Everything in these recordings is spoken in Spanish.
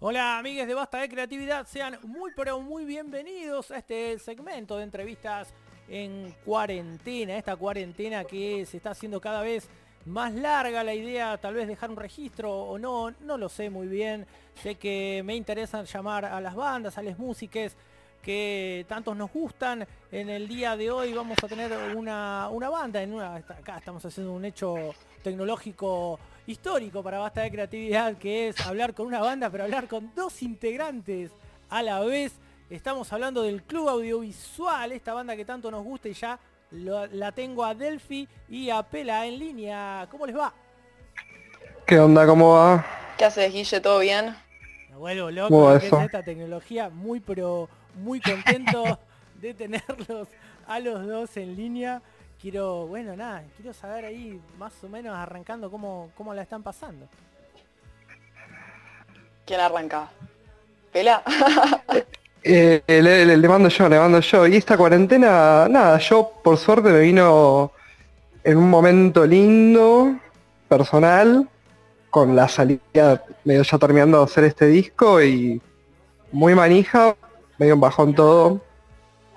Hola amigues de Basta de Creatividad, sean muy pero muy bienvenidos a este segmento de entrevistas en cuarentena, esta cuarentena que se está haciendo cada vez más larga, la idea tal vez dejar un registro o no, no lo sé muy bien, sé que me interesa llamar a las bandas, a las músicas que tantos nos gustan, en el día de hoy vamos a tener una, una banda, acá estamos haciendo un hecho tecnológico histórico para Basta de Creatividad, que es hablar con una banda, pero hablar con dos integrantes a la vez. Estamos hablando del Club Audiovisual, esta banda que tanto nos gusta y ya la tengo a Delphi y a Pela en línea. ¿Cómo les va? ¿Qué onda? ¿Cómo va? ¿Qué haces, Guille? ¿Todo bien? Me vuelvo loco es esta tecnología, muy pero muy contento de tenerlos a los dos en línea quiero, bueno, nada, quiero saber ahí más o menos arrancando cómo, cómo la están pasando. ¿Quién arranca? ¿Pela? Eh, le, mando yo, le mando yo. Y esta cuarentena, nada, yo por suerte me vino en un momento lindo, personal, con la salida medio ya terminando de hacer este disco y muy manija, medio un bajón todo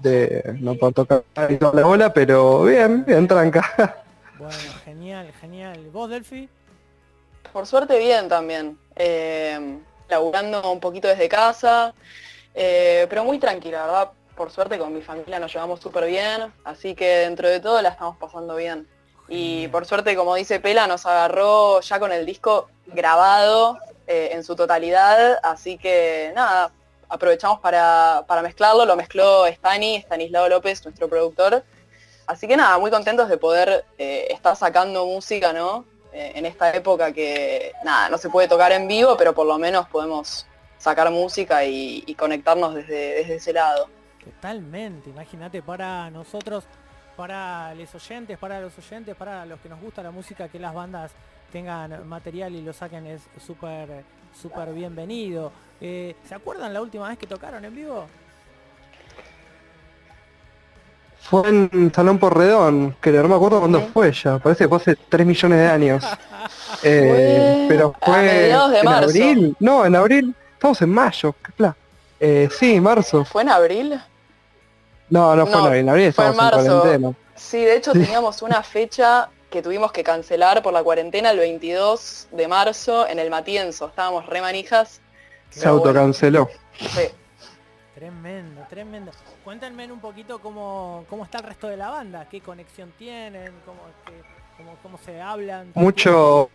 de no puedo tocar toda la bola, pero bien, bien tranca. Bueno, genial, genial. ¿Vos, Delphi? Por suerte bien también. Eh, laburando un poquito desde casa, eh, pero muy tranquila, ¿verdad? Por suerte con mi familia nos llevamos súper bien, así que dentro de todo la estamos pasando bien. Y por suerte, como dice Pela, nos agarró ya con el disco grabado eh, en su totalidad, así que nada, aprovechamos para, mezclarlo, lo mezcló Stani, Stanislao López, nuestro productor. Así que nada, muy contentos de poder eh, estar sacando música, ¿no? Eh, en esta época que, nada, no se puede tocar en vivo, pero por lo menos podemos sacar música y, conectarnos desde, desde ese lado. Totalmente, imagínate para nosotros, para los oyentes, para los oyentes, para los que nos gusta la música, que las bandas tengan material y lo saquen es súper súper bienvenido. Eh, ¿Se acuerdan la última vez que tocaron en vivo? Fue en Salón Porredón, que no me acuerdo cuándo fue ya, parece que fue hace 3 millones de años. Eh, pero fue en abril, no, en abril, estamos en mayo, qué plan. Eh, sí, marzo. ¿Fue en abril? No, no fue en abril, en abril estábamos en, cuarentena. Sí, de hecho teníamos una fecha que tuvimos que cancelar por la cuarentena el 22 de marzo en el Matienzo. Estábamos re manijas. Se autocanceló. Sí. Tremendo, tremendo. Cuéntenme un poquito cómo, cómo está el resto de la banda, qué conexión tienen, cómo, cómo, se hablan. Mucho,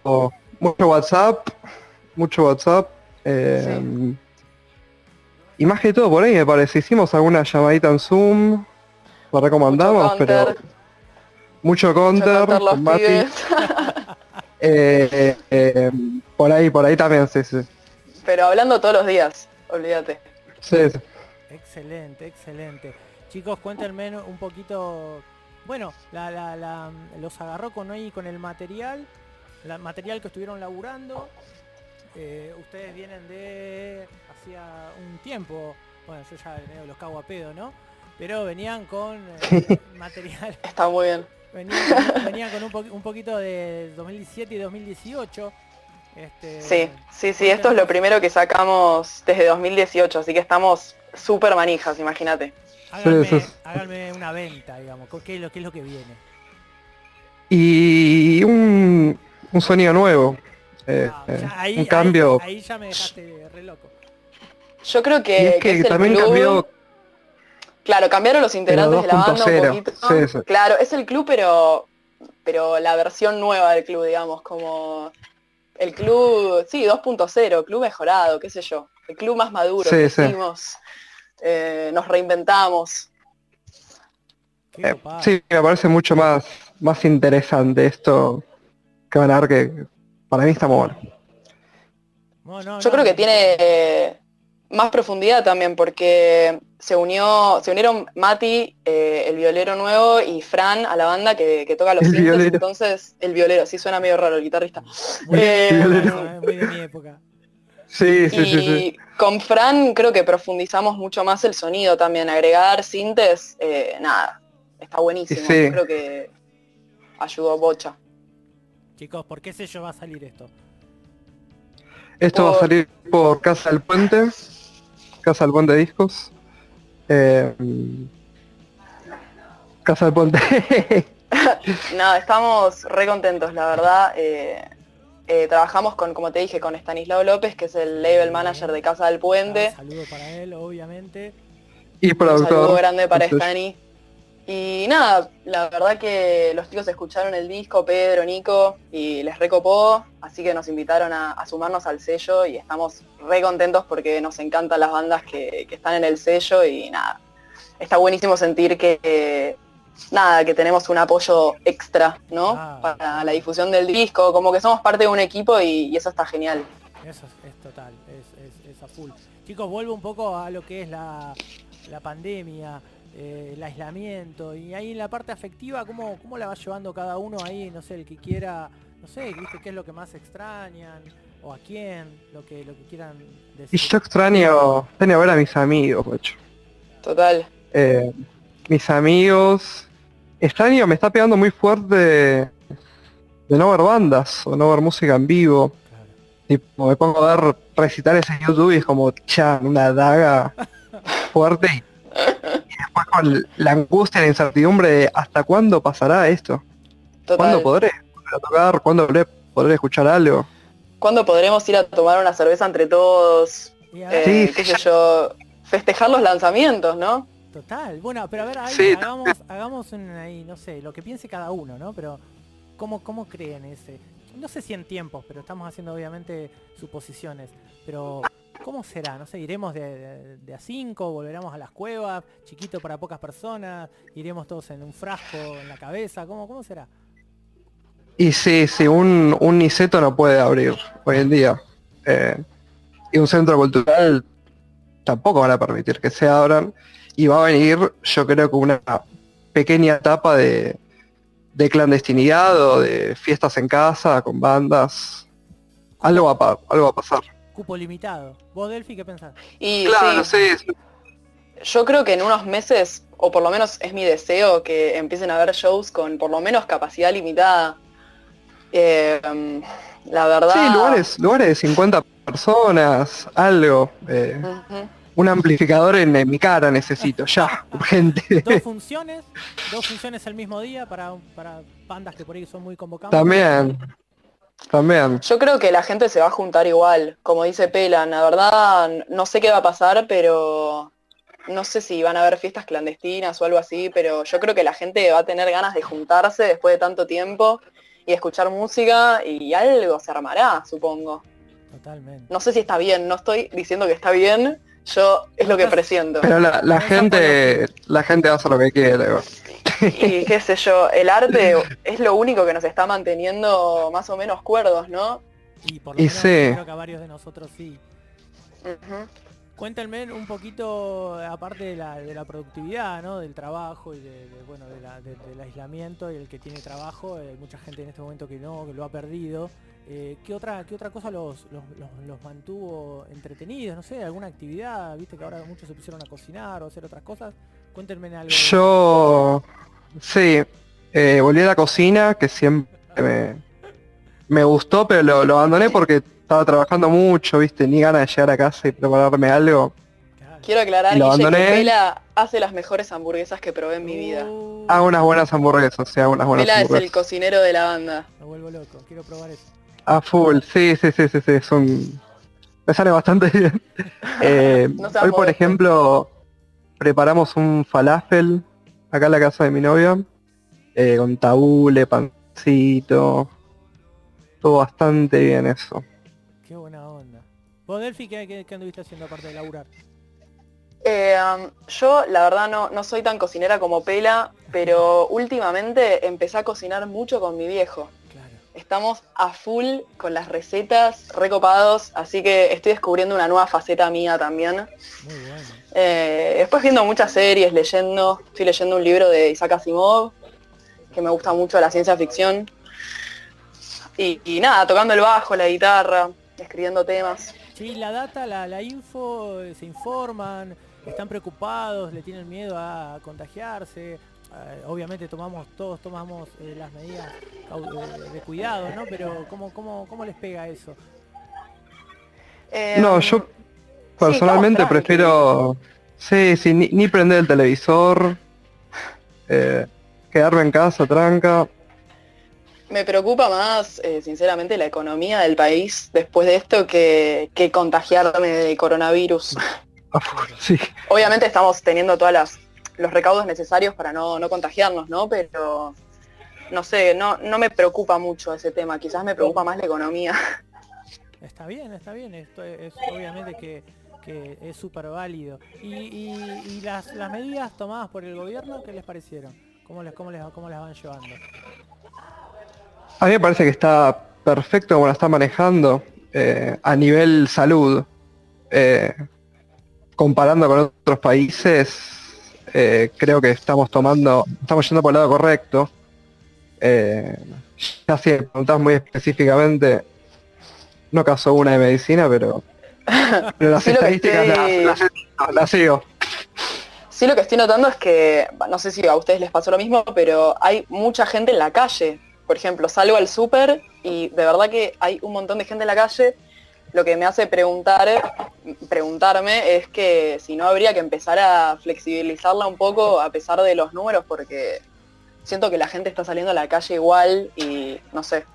mucho WhatsApp, mucho WhatsApp. Eh, y más que todo por ahí me parece, hicimos alguna llamadita en Zoom, para recomendamos, pero mucho counter, eh, eh, por ahí, por ahí también, sí, sí. Pero hablando todos los días, olvídate. Sí, Excelente, excelente. Chicos, cuéntenme un poquito, bueno, los agarró con ahí con el material, el material que estuvieron laburando. Eh, ustedes vienen de hacía un tiempo, bueno, yo ya medio los cago a pedo, ¿no? Pero venían con material. Está muy bien Venían, con un, poquito de 2017 y 2018. Este, sí, sí, sí, esto es lo primero que sacamos desde 2018, así que estamos súper manijas, imagínate. Háganme, una venta, digamos, ¿qué es lo, qué es lo que viene? Y un, sonido nuevo. Eh, ah, eh, un cambio. Ahí, ya me dejaste re loco. Yo creo que, que, también cambió Claro, cambiaron los integrantes de la banda un poquito. Claro, es el club, pero pero la versión nueva del club, digamos, como el club, sí, 2.0, club mejorado, qué sé yo. El club más maduro que hicimos, eh, nos reinventamos. Eh, sí, me parece mucho más, más interesante esto que van a ver que para mí está muy bueno. Yo creo que tiene más profundidad también porque se unió, se unieron Mati, eh, el violero nuevo, y Fran a la banda que, toca los entonces el violero, sí suena medio raro el guitarrista. Eh, muy, de mi época. Sí, sí, y con Fran creo que profundizamos mucho más el sonido también, agregar sintes, eh, nada, está buenísimo, creo que ayudó bocha. Chicos, ¿por qué sello va a salir esto? Esto va a salir por Casa del Puente, Casa del Puente Discos. Eh, Casa del Puente. no, estamos re contentos, la verdad. Eh, eh, trabajamos con, como te dije, con Stanislao López, que es el label manager de Casa del Puente. Un saludo para él, obviamente. Y Un saludo grande para Stani. Y nada, la verdad que los chicos escucharon el disco, Pedro, Nico, y les recopó, así que nos invitaron a, sumarnos al sello y estamos re contentos porque nos encantan las bandas que, están en el sello y nada, está buenísimo sentir que, nada, que tenemos un apoyo extra, ¿no? Ah. Para la difusión del disco, como que somos parte de un equipo y, eso está genial. Eso es, total, es, a full. Chicos, vuelvo un poco a lo que es la, la pandemia. Eh, el aislamiento y ahí en la parte afectiva, ¿cómo, ¿cómo la va llevando cada uno ahí? No sé, el que quiera, no sé, ¿viste qué es lo que más extrañan? ¿O a quién? Lo que, lo que quieran decir. Y yo extraño, extraño ver a mis amigos, hecho. Total. Eh, mis amigos. Extraño, me está pegando muy fuerte de, no ver bandas o no ver música en vivo. Tipo, me pongo a ver recitales en YouTube y es como, chan, una daga fuerte la angustia, la incertidumbre de hasta cuándo pasará esto. ¿Cuándo podré tocar? ¿Cuándo podré, escuchar algo? ¿Cuándo podremos ir a tomar una cerveza entre todos? Eh, qué sé yo, festejar los lanzamientos, ¿no? Total, bueno, pero a ver, hagamos, hagamos ahí, no sé, lo que piense cada uno, ¿no? Pero, ¿cómo, ¿cómo creen ese? No sé si en tiempos, pero estamos haciendo obviamente suposiciones. Pero, ¿Cómo será? No sé, iremos de, a cinco, volveremos a las cuevas, chiquito para pocas personas, iremos todos en un frasco en la cabeza, ¿cómo, cómo será? Y sí, sí, un, un Niceto no puede abrir hoy en día. Eh, y un centro cultural tampoco van a permitir que se abran. Y va a venir, yo creo que una pequeña etapa de, de clandestinidad o de fiestas en casa con bandas. Algo va, algo va a pasar cupo limitado. ¿Vos, Delphi, qué pensás? Y claro, sí. Yo creo que en unos meses, o por lo menos es mi deseo, que empiecen a haber shows con por lo menos capacidad limitada. Eh, la verdad... Sí, lugares, lugares de 50 personas, algo. Eh, un amplificador en, mi cara necesito, ya, urgente. Dos funciones, dos funciones el mismo día para, para bandas que por ahí son muy convocadas. También. También. Yo creo que la gente se va a juntar igual, como dice Pelan, la verdad no sé qué va a pasar, pero no sé si van a haber fiestas clandestinas o algo así, pero yo creo que la gente va a tener ganas de juntarse después de tanto tiempo y escuchar música y algo se armará, supongo. Totalmente. No sé si está bien, no estoy diciendo que está bien, yo es lo que presiento. Pero la, gente, la gente hace lo que quiere. Y qué sé yo, el arte es lo único que nos está manteniendo más o menos cuerdos, ¿no? Y por lo menos creo que a varios de nosotros sí. Cuéntenme un poquito, aparte de la, productividad, ¿no? Del trabajo y de, bueno, del aislamiento y el que tiene trabajo, hay mucha gente en este momento que no, que lo ha perdido. Eh, ¿qué, otra, ¿Qué otra cosa los, los, mantuvo entretenidos? No sé, alguna actividad, viste que ahora muchos se pusieron a cocinar o hacer otras cosas. Cuéntenme algo. Yo, sí, eh, volví a la cocina, que siempre me, gustó, pero lo, abandoné porque estaba trabajando mucho, viste, ni ganas de llegar a casa y prepararme algo. Quiero aclarar que Pela hace las mejores hamburguesas que probé en mi vida. Uh. Hago unas buenas hamburguesas, sí, hago unas buenas Pela es el cocinero de la banda. Me vuelvo loco, quiero probar eso. A full, sí, sí, sí, sí, sí, es un... Me sale bastante bien. Eh, hoy, por ejemplo, preparamos un falafel acá en la casa de mi novia, eh, con tabule, pancito, todo bastante bien eso. Qué buena onda. ¿Vos, Delphi, qué, qué, anduviste haciendo aparte de laburar? Eh, um, yo la verdad no, no soy tan cocinera como Pela, pero últimamente empecé a cocinar mucho con mi viejo. Estamos a full con las recetas, recopados, así que estoy descubriendo una nueva faceta mía también. Muy bueno. Eh, después viendo muchas series, leyendo, estoy leyendo un libro de Isaac Asimov, que me gusta mucho la ciencia ficción. Y, nada, tocando el bajo, la guitarra, escribiendo temas. Sí, la data, la, la info, se informan, están preocupados, le tienen miedo a contagiarse. Eh, obviamente tomamos todos tomamos eh, las medidas de cuidado, ¿no? Pero ¿cómo, cómo, cómo les pega eso? no, yo personalmente prefiero... Sí, sí, ni, prender el televisor, eh, quedarme en casa, tranca. Me preocupa más, eh, sinceramente, la economía del país después de esto que, que contagiarme de coronavirus. Sí. Obviamente estamos teniendo todos los recaudos necesarios para no, no contagiarnos, ¿no? Pero no sé, no, no me preocupa mucho ese tema, quizás me preocupa más la economía. Está bien, está bien, esto es obviamente que, es súper válido. ¿Y, las, medidas tomadas por el gobierno, qué les parecieron? ¿Cómo les, cómo les, cómo las van llevando? A mí me parece que está perfecto como la está manejando eh, a nivel salud. Eh, comparando con otros países, eh, creo que estamos tomando, estamos yendo por el lado correcto. ya si muy específicamente, no caso una de medicina, pero, las estadísticas las, sigo. Sí, lo que estoy notando es que, no sé si a ustedes les pasó lo mismo, pero hay mucha gente en la calle. Por ejemplo, salgo al súper y de verdad que hay un montón de gente en la calle. Lo que me hace preguntar, preguntarme es que si no habría que empezar a flexibilizarla un poco a pesar de los números, porque siento que la gente está saliendo a la calle igual y no sé,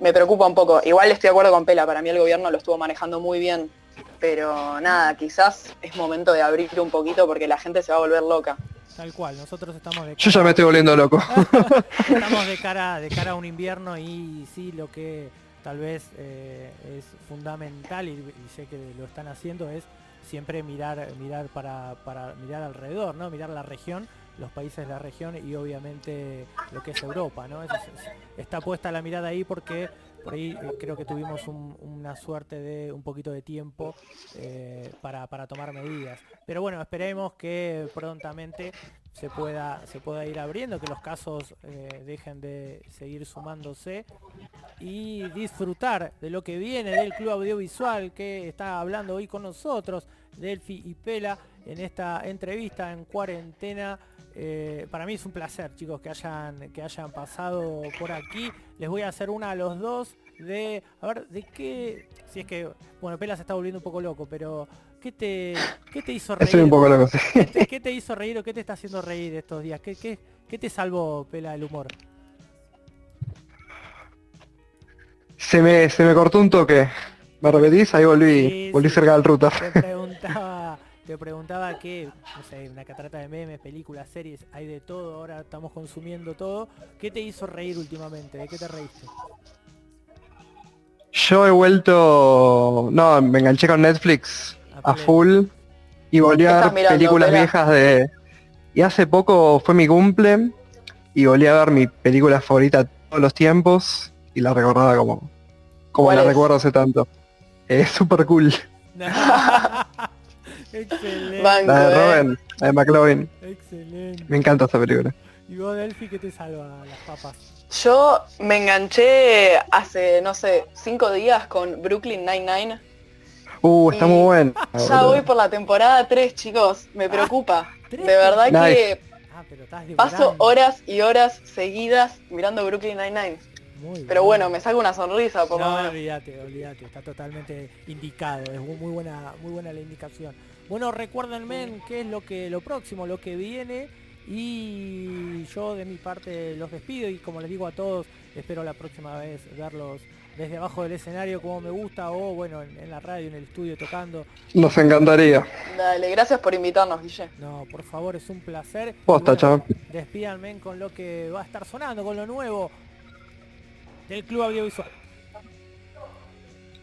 me preocupa un poco. Igual estoy de acuerdo con Pela, para mí el gobierno lo estuvo manejando muy bien, pero nada, quizás es momento de abrir un poquito porque la gente se va a volver loca. Tal cual, nosotros estamos de Yo ya me estoy volviendo loco. estamos de cara, de cara a un invierno y sí, lo que tal vez eh, es fundamental y, sé que lo están haciendo es siempre mirar, mirar para, para mirar alrededor, ¿no? Mirar la región los países de la región y obviamente lo que es Europa, ¿no? está puesta la mirada ahí porque por ahí eh, creo que tuvimos una suerte de un poquito de tiempo eh, para, tomar medidas. Pero bueno, esperemos que prontamente se pueda, se pueda ir abriendo, que los casos eh, dejen de seguir sumándose y disfrutar de lo que viene del Club Audiovisual que está hablando hoy con nosotros, Delphi y Pela, en esta entrevista en cuarentena eh, para mí es un placer, chicos, que hayan, que hayan pasado por aquí. Les voy a hacer una a los dos de, a ver, de qué, si es que, bueno, Pela se está volviendo un poco loco, pero ¿qué te, qué te hizo reír? un poco loco, ¿Qué, te, hizo reír o qué te está haciendo reír estos días? ¿Qué, qué, qué te salvó, Pela, el humor? Se me, se me cortó un toque. ¿Me repetís? Ahí volví, volví cerca del router. Te preguntaba que, no sé, una catarata de memes, películas, series, hay de todo, ahora estamos consumiendo todo. ¿Qué te hizo reír últimamente? ¿De qué te reíste? Yo he vuelto, no, me enganché con Netflix a, full y volví a ver películas viejas de... Y hace poco fue mi cumple y volví a ver mi película favorita de todos los tiempos y la recordaba como, como la recuerdo hace tanto. Es súper cool. Excelente. la de Robin, la de McLovin. Excelente. Me encanta esta película. ¿Y vos, Delphi, qué te salva las papas? Yo me enganché hace, no sé, cinco días con Brooklyn Nine-Nine. Uh, está muy bueno. Ya voy por la temporada 3, chicos. Me preocupa. Ah, de verdad que ah, paso horas y horas seguidas mirando Brooklyn Nine-Nine. Pero bueno, me salgo una sonrisa por no, olvídate, olvídate, está totalmente indicado, es muy buena, muy buena la indicación. Bueno, recuérdenme qué es lo que lo próximo, lo que viene. Y yo de mi parte los despido y como les digo a todos, espero la próxima vez verlos desde abajo del escenario como me gusta o bueno, en, la radio, en el estudio tocando. Nos encantaría. Dale, gracias por invitarnos, Guille. No, por favor, es un placer. Posta, chao. Despídanme con lo que va a estar sonando, con lo nuevo del Club Audiovisual.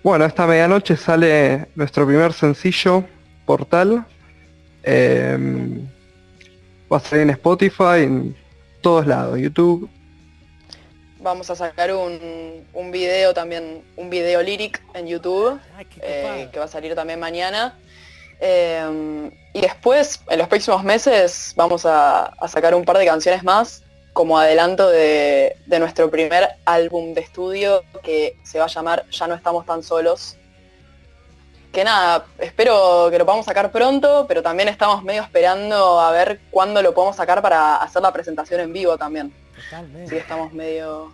Bueno, esta medianoche sale nuestro primer sencillo portal. Em, va a salir en Spotify, en todos lados, YouTube. Vamos a sacar un, un video también, un video lyric en YouTube, eh, que va a salir también mañana. Em, y después, en los próximos meses, vamos a, a, sacar un par de canciones más como adelanto de, de nuestro primer álbum de estudio que se va a llamar Ya no estamos tan solos que nada, espero que lo podamos sacar pronto, pero también estamos medio esperando a ver cuándo lo podemos sacar para hacer la presentación en vivo también. Totalmente. Sí, estamos medio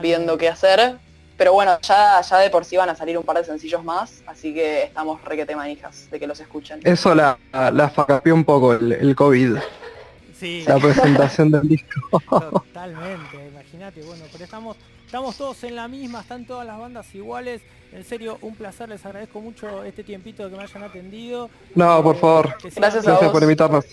viendo qué hacer, pero bueno, ya, ya de por sí van a salir un par de sencillos más, así que estamos requete manijas de que los escuchen. Eso la, la facapió un poco el, el COVID. Sí, La presentación del disco. totalmente, imagínate, bueno, pero estamos, estamos todos en la misma, están todas las bandas iguales. En serio, un placer, les agradezco mucho este tiempito que me hayan atendido. No, por favor. Gracias a Gracias por invitarnos.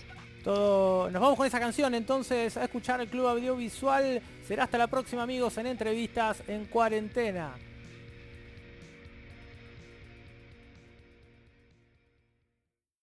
todo. Nos vamos con esa canción entonces a escuchar el Club Audiovisual. Será hasta la próxima amigos en entrevistas en cuarentena.